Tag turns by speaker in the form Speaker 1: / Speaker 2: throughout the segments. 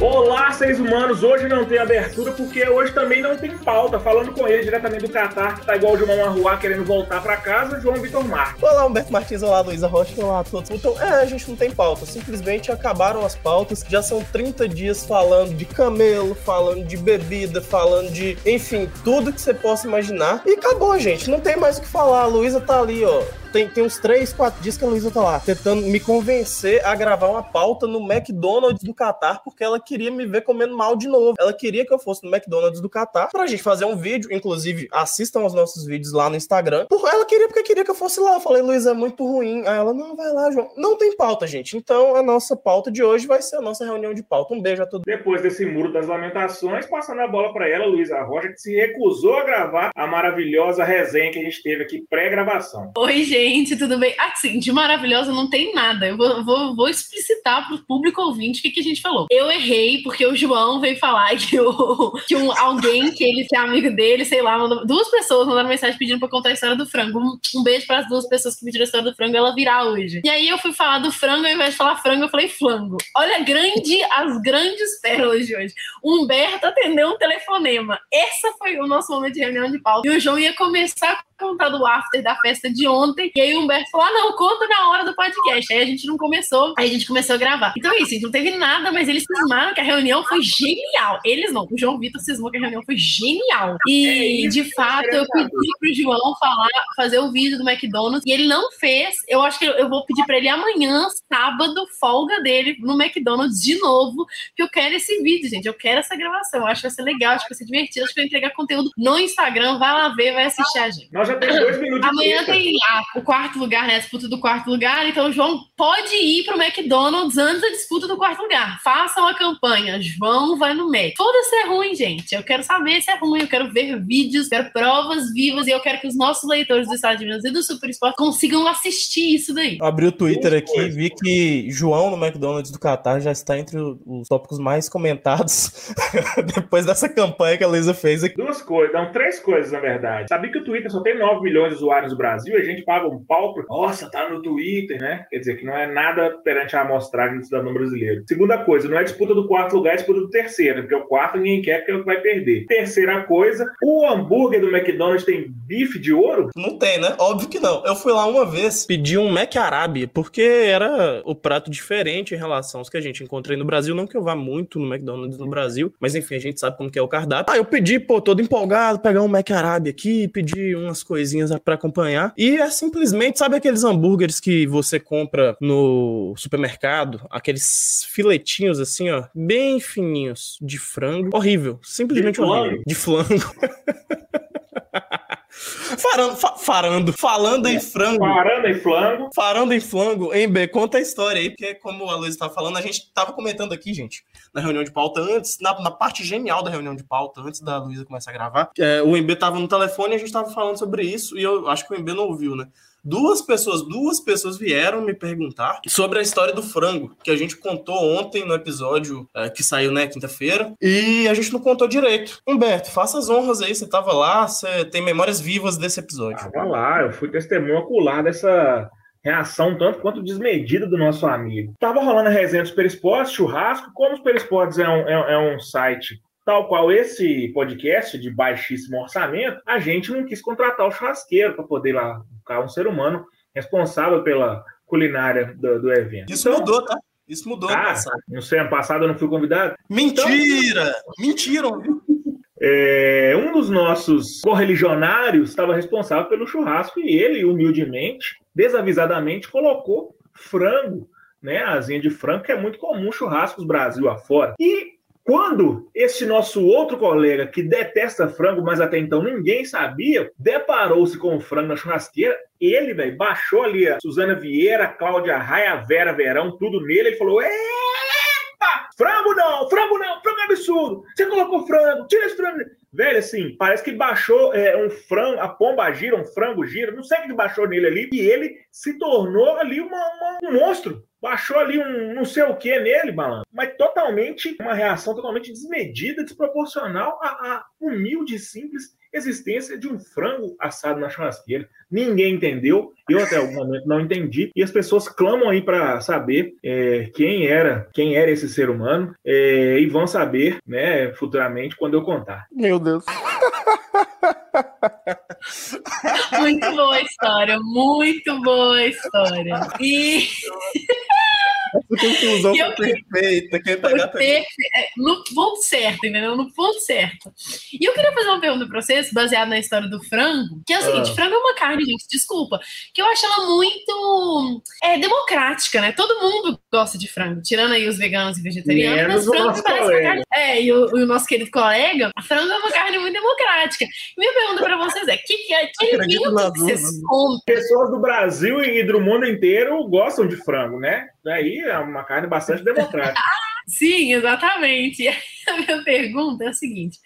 Speaker 1: Olá, seres humanos! Hoje não tem abertura porque hoje também não tem pauta. Falando com ele diretamente do Catar, que tá igual o João Marruá querendo voltar para casa, João Vitor Marques.
Speaker 2: Olá, Humberto Martins, olá, Luísa Rocha, olá a todos. Então, é, a gente não tem pauta, simplesmente acabaram as pautas. Já são 30 dias falando de camelo, falando de bebida, falando de, enfim, tudo que você possa imaginar. E acabou, gente, não tem mais o que falar. A Luísa tá ali, ó, tem, tem uns 3, 4 dias que a Luísa tá lá, tentando me convencer a gravar uma pauta no McDonald's do Catar, porque ela queria me ver comendo mal de novo. Ela queria que eu fosse no McDonald's do Catar pra gente fazer um vídeo. Inclusive, assistam aos nossos vídeos lá no Instagram. Por ela queria porque queria que eu fosse lá. Eu falei, Luísa, é muito ruim. Aí ela, não, vai lá, João. Não tem pauta, gente. Então, a nossa pauta de hoje vai ser a nossa reunião de pauta. Um beijo a todos.
Speaker 1: Depois desse muro das lamentações, passando a bola para ela, Luísa Rocha, que se recusou a gravar a maravilhosa resenha que a gente teve aqui pré-gravação.
Speaker 3: Oi, gente, tudo bem? Assim, de maravilhosa não tem nada. Eu vou, vou, vou explicitar pro público ouvinte o que, que a gente falou. Eu errei porque o João veio falar que, o, que um, alguém que ele é amigo dele, sei lá, mandou, duas pessoas mandaram mensagem pedindo pra contar a história do frango. Um, um beijo para as duas pessoas que pediram a história do frango, ela virar hoje. E aí eu fui falar do frango, ao invés de falar frango, eu falei flango. Olha grande, as grandes pérolas de hoje. Humberto atendeu um telefonema. Essa foi o nosso momento de reunião de pauta. E o João ia começar contar do after da festa de ontem. E aí o Humberto falou: ah, não, conta na hora do podcast. Aí a gente não começou, aí a gente começou a gravar. Então é isso, a gente não teve nada, mas eles cismaram que a reunião foi genial. Eles não, o João Vitor cismou que a reunião foi genial. E, de fato, eu pedi pro João falar, fazer o vídeo do McDonald's, e ele não fez. Eu acho que eu vou pedir pra ele amanhã, sábado, folga dele, no McDonald's de novo, que eu quero esse vídeo, gente. Eu quero essa gravação. Eu acho que vai ser legal, acho que vai ser divertido, acho que vai entregar conteúdo no Instagram. Vai lá ver, vai assistir a gente.
Speaker 1: Nós já temos dois minutos
Speaker 3: Amanhã
Speaker 1: de
Speaker 3: tem ah, o quarto lugar, né? A disputa do quarto lugar. Então, o João pode ir pro McDonald's antes da disputa do quarto lugar. Façam a campanha. João vai no Mac. Foda-se é ruim, gente. Eu quero saber se é ruim. Eu quero ver vídeos, quero provas vivas e eu quero que os nossos leitores do Estados Unidos e do Super Sport consigam assistir isso daí.
Speaker 2: Abri o Twitter aqui e vi que João no McDonald's do Qatar já está entre os tópicos mais comentados depois dessa campanha que a Luísa fez aqui.
Speaker 1: Duas coisas, não, três coisas, na verdade. Sabia que o Twitter só tem 9 milhões de usuários no Brasil a gente paga um pau por. Nossa, tá no Twitter, né? Quer dizer que não é nada perante a amostragem do cidadão brasileiro. Segunda coisa, não é disputa do quarto lugar, é disputa do terceiro, porque o quarto ninguém quer porque é vai perder. Terceira coisa, o hambúrguer do McDonald's tem bife de ouro?
Speaker 2: Não tem, né? Óbvio que não. Eu fui lá uma vez, pedi um Mac Arábia, porque era o prato diferente em relação aos que a gente encontrei no Brasil. Não que eu vá muito no McDonald's no Brasil, mas enfim, a gente sabe como que é o cardápio. Ah, eu pedi, pô, todo empolgado, pegar um Mac Arábia aqui, pedir umas coisinhas para acompanhar. E é simplesmente, sabe aqueles hambúrgueres que você compra no supermercado? Aqueles filetinhos assim, ó, bem fininhos de frango. Horrível. Simplesmente
Speaker 1: De flango?
Speaker 2: horrível. De flango. Farando, fa- farando, falando em frango.
Speaker 1: Parando em flango.
Speaker 2: Farando em flango, em B, conta a história aí, porque como a Luísa estava falando, a gente tava comentando aqui, gente, na reunião de pauta, antes, na, na parte genial da reunião de pauta, antes da Luísa começar a gravar, é, o MB tava no telefone e a gente tava falando sobre isso, e eu acho que o MB não ouviu, né? Duas pessoas, duas pessoas vieram me perguntar sobre a história do frango, que a gente contou ontem no episódio é, que saiu, né, quinta-feira, e a gente não contou direito. Humberto, faça as honras aí, você tava lá, você tem memórias vivas desse episódio.
Speaker 1: Tava lá, eu fui testemunho ocular dessa reação tanto quanto desmedida do nosso amigo. Tava rolando a resenha do Super Esportes, churrasco, como o Super Esportes é um, é, é um site tal qual esse podcast de baixíssimo orçamento, a gente não quis contratar o churrasqueiro para poder lá ficar um ser humano responsável pela culinária do, do evento.
Speaker 2: Isso
Speaker 1: Então,
Speaker 2: mudou, tá? Isso mudou
Speaker 1: Ah,
Speaker 2: passado.
Speaker 1: não sei, ano passado eu não fui convidado.
Speaker 2: Mentira! Mentiram, viu?
Speaker 1: É, um dos nossos correligionários estava responsável pelo churrasco e ele, humildemente, desavisadamente, colocou frango, né? Asinha de frango, que é muito comum churrascos Brasil afora. E quando esse nosso outro colega, que detesta frango, mas até então ninguém sabia, deparou-se com o frango na churrasqueira, ele, velho, baixou ali a Suzana Vieira, Cláudia Raia, Vera Verão, tudo nele, ele falou: Epa! Frango não, frango não, frango é absurdo. Você colocou frango, tira esse frango. Velho, assim, parece que baixou é, um frango, a pomba gira, um frango gira, não sei o que baixou nele ali, e ele se tornou ali uma- uma- um monstro. Baixou ali um não sei o que nele, malandro, mas totalmente, uma reação totalmente desmedida, desproporcional à, à humilde e simples existência de um frango assado na churrasqueira. Ninguém entendeu, eu até algum momento não entendi, e as pessoas clamam aí para saber é, quem era, quem era esse ser humano, é, e vão saber, né, futuramente quando eu contar.
Speaker 2: Meu Deus.
Speaker 3: muito boa a história, muito boa a história. E
Speaker 2: conclusão foi perfeita. Quem
Speaker 3: foi perfeita. É, no ponto certo, entendeu? No ponto certo. E eu queria fazer uma pergunta pra vocês, baseada na história do frango, que é o seguinte: ah. frango é uma carne, gente, desculpa, que eu acho ela muito é, democrática, né? Todo mundo gosta de frango, tirando aí os veganos e vegetarianos,
Speaker 1: mas frango parece uma carne.
Speaker 3: É, e o, o, nosso querido colega, frango é uma carne muito democrática. E minha pergunta pra vocês é: que, que, que alimento que vocês comem?
Speaker 1: Pessoas do Brasil e do mundo inteiro gostam de frango, né? Daí é uma carne bastante democrática.
Speaker 3: Sim, exatamente. A minha pergunta é a seguinte: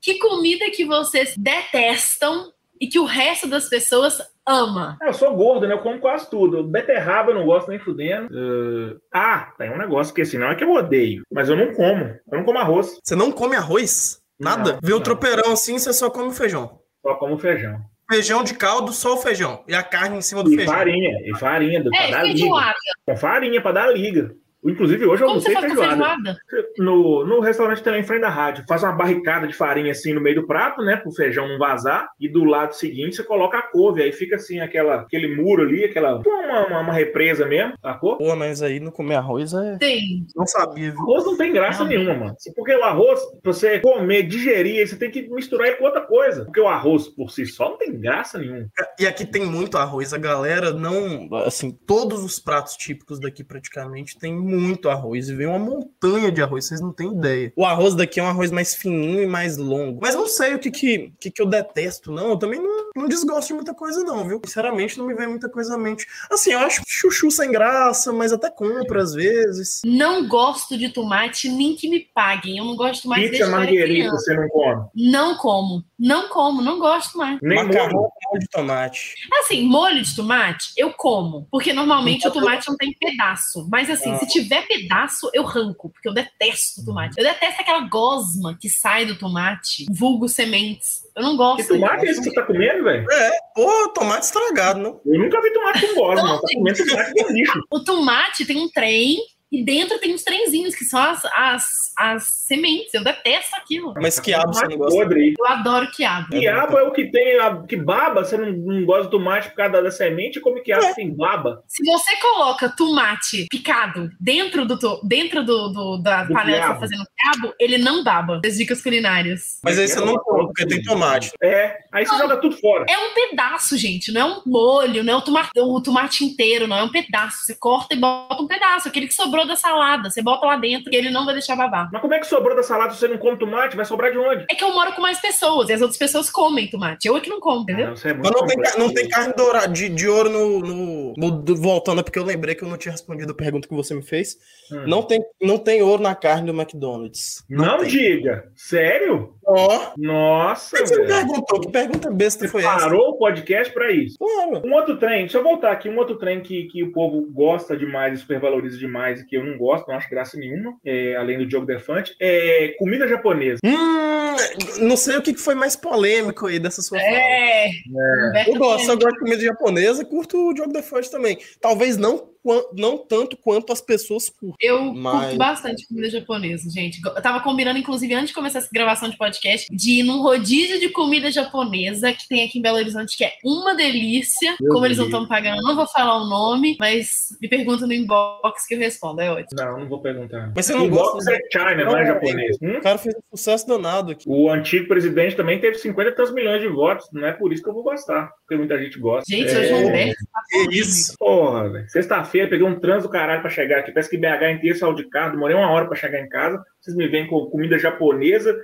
Speaker 3: que comida que vocês detestam e que o resto das pessoas ama?
Speaker 1: É, eu sou gordo, né? Eu como quase tudo. Beterraba eu não gosto nem fudendo. Uh... Ah, tem um negócio que assim, não é que eu odeio, mas eu não como. Eu não como arroz.
Speaker 2: Você não come arroz? Nada? Não, Vê o tropeirão assim, você só come feijão.
Speaker 1: Só como feijão
Speaker 2: feijão de caldo, só o feijão. E a carne em cima do
Speaker 1: e
Speaker 2: feijão.
Speaker 1: Farinha, e farinha, do, é, pra dar liga. Com farinha pra dar liga. Inclusive, hoje eu Como almocei feijoada. feijoada. No, no restaurante também, em frente da rádio. Faz uma barricada de farinha assim no meio do prato, né? Pro feijão não vazar. E do lado seguinte você coloca a couve. Aí fica assim, aquela, aquele muro ali, aquela. Uma, uma, uma represa mesmo, sacou?
Speaker 2: Pô, mas aí não comer arroz é.
Speaker 3: Tem.
Speaker 2: Não sabia, viu?
Speaker 1: Arroz não tem graça não. nenhuma, mano. Porque o arroz, pra você comer, digerir, você tem que misturar ele com outra coisa. Porque o arroz por si só não tem graça nenhuma.
Speaker 2: E aqui tem muito arroz. A galera não. Assim, todos os pratos típicos daqui praticamente tem muito arroz e vem uma montanha de arroz, vocês não têm ideia. O arroz daqui é um arroz mais fininho e mais longo. Mas não sei o que que, que, que eu detesto, não. Eu também não, não desgosto de muita coisa, não, viu? Sinceramente, não me vem muita coisa à mente. Assim, eu acho chuchu sem graça, mas até compro às vezes.
Speaker 3: Não gosto de tomate, nem que me paguem. Eu não gosto mais
Speaker 1: Pizza marguerita, você não come?
Speaker 3: Não como. Não como, não gosto mais.
Speaker 2: Nem Macarrão molho de tomate.
Speaker 3: Assim, molho de tomate, eu como. Porque normalmente o tomate não tem pedaço. Mas assim, ah. se tiver pedaço, eu ranco. Porque eu detesto tomate. Eu detesto aquela gosma que sai do tomate, vulgo sementes. Eu não gosto.
Speaker 1: Que tomate é esse que você tá comendo, velho?
Speaker 2: É, pô, tomate estragado, não?
Speaker 1: Eu nunca vi tomate com gosma. Tá comendo tomate com lixo.
Speaker 3: O tomate tem um trem e dentro tem uns trenzinhos, que são as, as, as sementes. Eu detesto aquilo.
Speaker 2: Mas quiabo você não gosta?
Speaker 1: Podre.
Speaker 3: Eu adoro quiabo.
Speaker 1: Quiabo é o que tem, a, que baba. Você não, não gosta do tomate por causa da semente, como quiabo é. tem baba.
Speaker 3: Se você coloca tomate picado dentro do, dentro do, do da do panela que você tá fazendo quiabo, ele não baba. As dicas culinárias.
Speaker 2: Mas aí você não come, porque tem tomate.
Speaker 1: É, aí você não, joga tudo fora.
Speaker 3: É um pedaço, gente. Não é um molho, não é o tomate, o tomate inteiro, não é um pedaço. Você corta e bota um pedaço. Aquele que sobrou sobrou da salada. Você bota lá dentro e ele não vai deixar babar.
Speaker 1: Mas como é que sobrou da salada se você não come tomate? Vai sobrar de onde?
Speaker 3: É que eu moro com mais pessoas e as outras pessoas comem tomate. Eu é que não como, entendeu?
Speaker 2: Ah, é Mas não tem, não tem carne dourada, de, de ouro no, no, no, Voltando, é porque eu lembrei que eu não tinha respondido a pergunta que você me fez. Hum. Não, tem, não tem ouro na carne do McDonald's.
Speaker 1: Não, não diga. Sério?
Speaker 2: Ó. Oh.
Speaker 1: Nossa.
Speaker 2: que você me perguntou? Que pergunta besta
Speaker 1: você
Speaker 2: foi parou
Speaker 1: essa? Parou o podcast pra isso.
Speaker 2: Claro.
Speaker 1: Um outro trem, deixa eu voltar aqui. Um outro trem que, que o povo gosta demais e supervaloriza demais e que eu não gosto, não acho graça nenhuma, é, além do Diogo Defante, é comida japonesa.
Speaker 2: Hum, não sei o que foi mais polêmico aí dessa sua
Speaker 3: é,
Speaker 2: fala. É. Eu gosto, eu gosto de comida japonesa, curto o Diogo Defante também. Talvez não não tanto quanto as pessoas curtem.
Speaker 3: Eu mas... curto bastante comida japonesa, gente. Eu tava combinando, inclusive, antes de começar essa gravação de podcast, de ir num rodízio de comida japonesa que tem aqui em Belo Horizonte, que é uma delícia. Meu Como eles não estão pagando, não vou falar o nome, mas me pergunta no inbox que eu respondo, é ótimo.
Speaker 1: Não, não vou perguntar.
Speaker 2: Mas você não inbox gosta...
Speaker 1: é China, não, não é japonês.
Speaker 2: Hum? O cara fez um sucesso danado aqui.
Speaker 1: O antigo presidente também teve 50 milhões de votos, não é por isso que eu vou gostar, porque muita gente gosta.
Speaker 3: Gente, é... hoje é Humberto.
Speaker 1: Que isso? Porra, velho. Sexta-feira peguei um trânsito caralho pra chegar aqui. Parece que BH inteiro saiu de carro, demorei uma hora pra chegar em casa. Vocês me vêm com comida japonesa,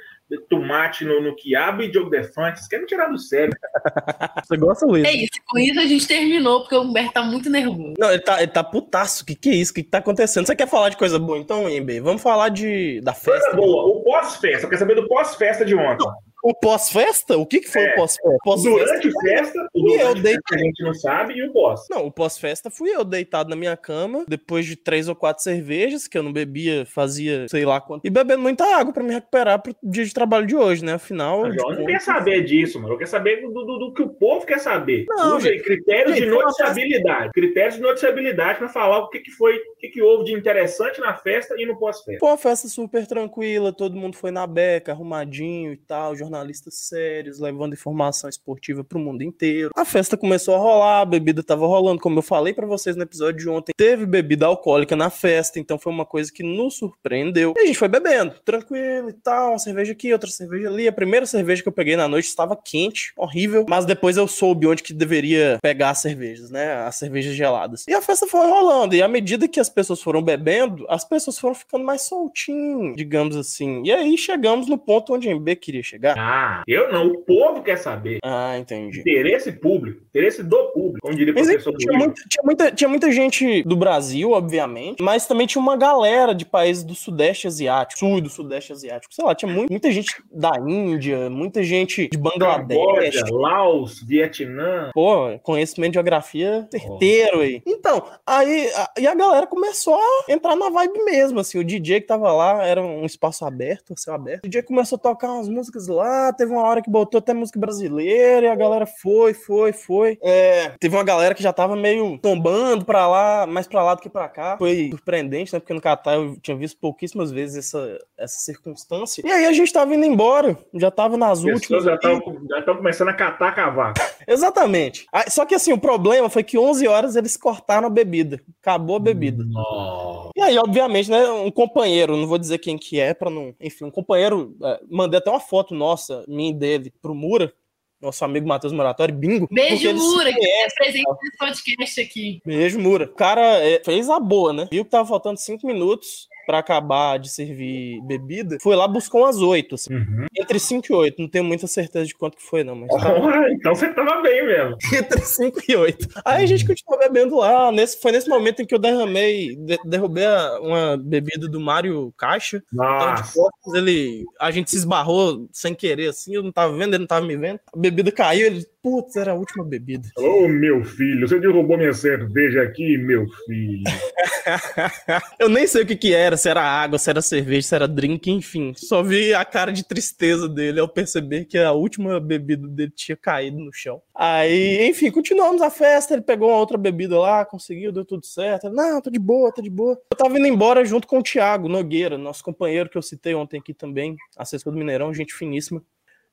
Speaker 1: tomate no, no quiabo e Diogo Defante. Vocês querem me tirar do sério.
Speaker 2: Você gosta, Luiz?
Speaker 3: É isso. Com isso a gente terminou, porque o Humberto tá muito nervoso.
Speaker 2: Não, ele tá, ele tá putaço. O que, que é isso? O que, que tá acontecendo? Você quer falar de coisa boa? Então, Embe, vamos falar de, da festa.
Speaker 1: Coisa boa. O pós-festa. Quer saber do pós-festa de ontem?
Speaker 2: O pós-festa? O que, que foi
Speaker 1: É.
Speaker 2: o pós-festa? Pós-festa
Speaker 1: Durante a festa, o
Speaker 2: E eu
Speaker 1: durante a gente não sabe, e o pós.
Speaker 2: Não, o pós-festa fui eu deitado na minha cama, depois de três ou quatro cervejas, que eu não bebia, fazia sei lá quanto. E bebendo muita água pra me recuperar pro dia de trabalho de hoje, né? Afinal.
Speaker 1: O
Speaker 2: de
Speaker 1: João não quer saber disso, mano. Eu quero saber do, do- do que o povo quer saber.
Speaker 2: Não,
Speaker 1: Usa aí critérios
Speaker 2: gente,
Speaker 1: de noticiabilidade. Critérios de noticiabilidade para falar o que, que foi, o que, que houve de interessante na festa e no pós-festa.
Speaker 2: Foi uma festa super tranquila, todo mundo foi na beca, arrumadinho e tal, jornalistas sérios, levando informação esportiva pro mundo inteiro. A festa começou a rolar, a bebida tava rolando, como eu falei pra vocês no episódio de ontem, teve bebida alcoólica na festa, então foi uma coisa que nos surpreendeu. E a gente foi bebendo, tranquilo e tal, uma cerveja aqui, outra cerveja ali. A primeira cerveja que eu peguei na noite estava quente, horrível, mas depois eu soube onde que deveria pegar as cervejas, né? As cervejas geladas. E a festa foi rolando, e à medida que as pessoas foram bebendo, as pessoas foram ficando mais soltinhas, digamos assim. E aí chegamos no ponto onde a MB queria chegar.
Speaker 1: Ah, eu não. O povo quer saber.
Speaker 2: Ah, entendi.
Speaker 1: Interesse público. Interesse do público. Como diria o
Speaker 2: aí,
Speaker 1: professor
Speaker 2: tinha, muita, tinha, muita, tinha muita gente do Brasil, obviamente, mas também tinha uma galera de países do Sudeste Asiático, Sul e do Sudeste Asiático. Sei lá, tinha muito- muita gente da Índia, muita gente de Bangladesh.
Speaker 1: Camboja, Laos, Vietnã.
Speaker 2: Pô, conhecimento de geografia certeiro aí. Então, aí a, e a galera começou a entrar na vibe mesmo, assim. O DJ que tava lá era um espaço aberto, céu aberto. O DJ começou a tocar umas músicas lá, teve uma hora que botou até música brasileira e a galera foi, foi, foi. É, teve uma galera que já tava meio tombando pra lá, mais pra lá do que pra cá. Foi surpreendente, né? Porque no Catar eu tinha visto pouquíssimas vezes essa, essa circunstância. E aí a gente tava indo embora, já tava nas
Speaker 1: As
Speaker 2: últimas.
Speaker 1: pessoas já
Speaker 2: ali.
Speaker 1: estão já estão começando a catar cavaco.
Speaker 2: Exatamente. Ah, Só que assim, o problema foi que 11 horas eles cortaram a bebida. Acabou a bebida.
Speaker 1: Nossa.
Speaker 2: E aí, obviamente, né, um companheiro, não vou dizer quem que é, para não, enfim, um companheiro, é, mandei até uma foto nossa, minha e dele, pro Mura, nosso amigo Matheus Moratório, bingo.
Speaker 3: Beijo, Mura, que é presente nesse podcast aqui.
Speaker 2: Beijo, Mura. O cara é, fez a boa, né? Viu que tava faltando 5 minutos pra acabar de servir bebida, foi lá, buscou umas 8, assim,
Speaker 1: Uhum.
Speaker 2: entre 5 e 8, não tenho muita certeza de quanto que foi, não, mas tava
Speaker 1: Porra, então você tava bem mesmo.
Speaker 2: entre 5 e 8. Aí a gente continuou bebendo lá. Nesse, foi nesse momento em que eu derramei, de- derrubei uma bebida do Mário Caixa. Então,
Speaker 1: Nossa.
Speaker 2: costas, ele, a gente se esbarrou sem querer, assim. Eu não tava vendo, ele não tava me vendo. A bebida caiu, ele, putz, era a última bebida.
Speaker 1: Ô, meu filho, você derrubou minha cerveja aqui, meu filho.
Speaker 2: Eu nem sei o que que era, se era água, se era cerveja, se era drink, enfim. Só vi a cara de tristeza dele ao perceber que a última bebida dele tinha caído no chão. Aí, enfim, continuamos a festa, ele pegou uma outra bebida lá, conseguiu, deu tudo certo. Ele, Não, tá de boa, tá de boa. Eu tava indo embora junto com o Thiago Nogueira, nosso companheiro que eu citei ontem aqui também, assessor do Mineirão, gente finíssima.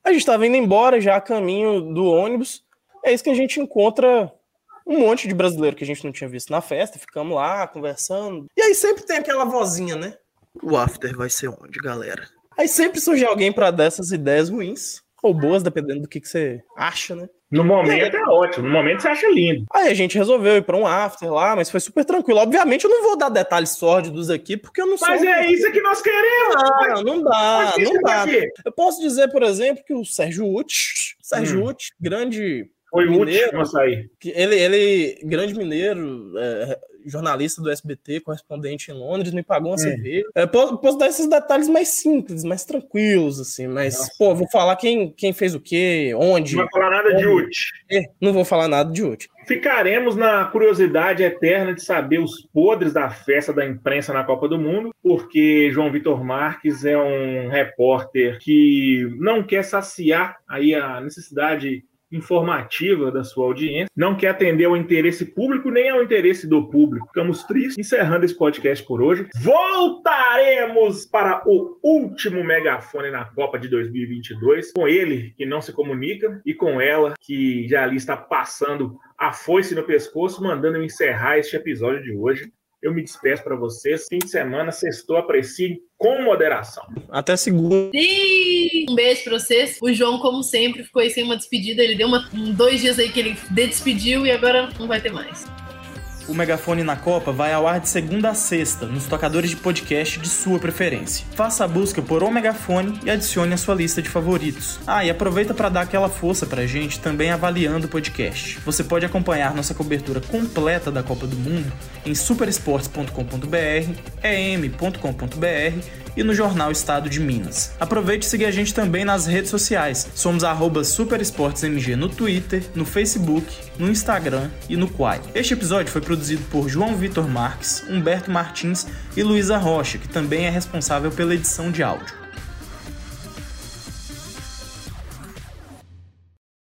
Speaker 2: A gente tava indo embora já a caminho do ônibus. É isso que a gente encontra um monte de brasileiro que a gente não tinha visto na festa, ficamos lá conversando. E aí sempre tem aquela vozinha, né? O after vai ser onde, galera? Aí sempre surge alguém pra dar essas ideias ruins, ou boas, dependendo do que, que você acha, né?
Speaker 1: No momento é ótimo, no momento você acha lindo.
Speaker 2: Aí a gente resolveu ir pra um after lá, mas foi super tranquilo. Obviamente eu não vou dar detalhes sórdidos aqui, porque eu não sou.
Speaker 1: Mas é isso que nós queremos.
Speaker 2: Não, não dá,
Speaker 1: Mas
Speaker 2: não dá.
Speaker 1: quê?
Speaker 2: Eu posso dizer, por exemplo, que o Sérgio Uti, Sérgio
Speaker 1: Hum.
Speaker 2: Uti, grande
Speaker 1: Foi o último a sair.
Speaker 2: ele, ele, grande mineiro, é, jornalista do SBT, correspondente em Londres, me pagou uma
Speaker 1: Hum.
Speaker 2: cerveja. É, posso, posso dar esses detalhes mais simples, mais tranquilos, assim, mas,
Speaker 1: Nossa.
Speaker 2: pô, vou falar quem, quem fez o quê, onde.
Speaker 1: Não vai falar nada de
Speaker 2: Como?
Speaker 1: útil.
Speaker 2: É, não vou falar nada de útil.
Speaker 1: Ficaremos na curiosidade eterna de saber os podres da festa da imprensa na Copa do Mundo, porque João Vitor Marques é um repórter que não quer saciar aí a necessidade informativa da sua audiência, não quer atender ao interesse público nem ao interesse do público. Ficamos tristes encerrando esse podcast por hoje. Voltaremos para o último megafone na Copa de 2022, com ele que não se comunica e com ela que já ali está passando a foice no pescoço, mandando encerrar este episódio de hoje. Eu me despeço para vocês. Fim de semana, sextou, apreciem com moderação.
Speaker 2: Até segunda.
Speaker 3: E um beijo pra vocês. O João, como sempre, ficou aí sem uma despedida. Ele deu uma, um, dois dias aí que ele despediu e agora não vai ter mais.
Speaker 2: O Megafone na Copa vai ao ar de segunda a sexta, nos tocadores de podcast de sua preferência. Faça a busca por O Megafone e adicione a sua lista de favoritos. Ah, e aproveita para dar aquela força pra gente também avaliando o podcast. Você pode acompanhar nossa cobertura completa da Copa do Mundo em superesportes.com.br, em.com.br e no jornal Estado de Minas. Aproveite e siga a gente também nas redes sociais. Somos arroba superesportesmg no Twitter, no Facebook, no Instagram e no Quai. Este episódio foi produzido por João Vitor Marques, Humberto Martins e Luísa Rocha, que também é responsável pela edição de áudio.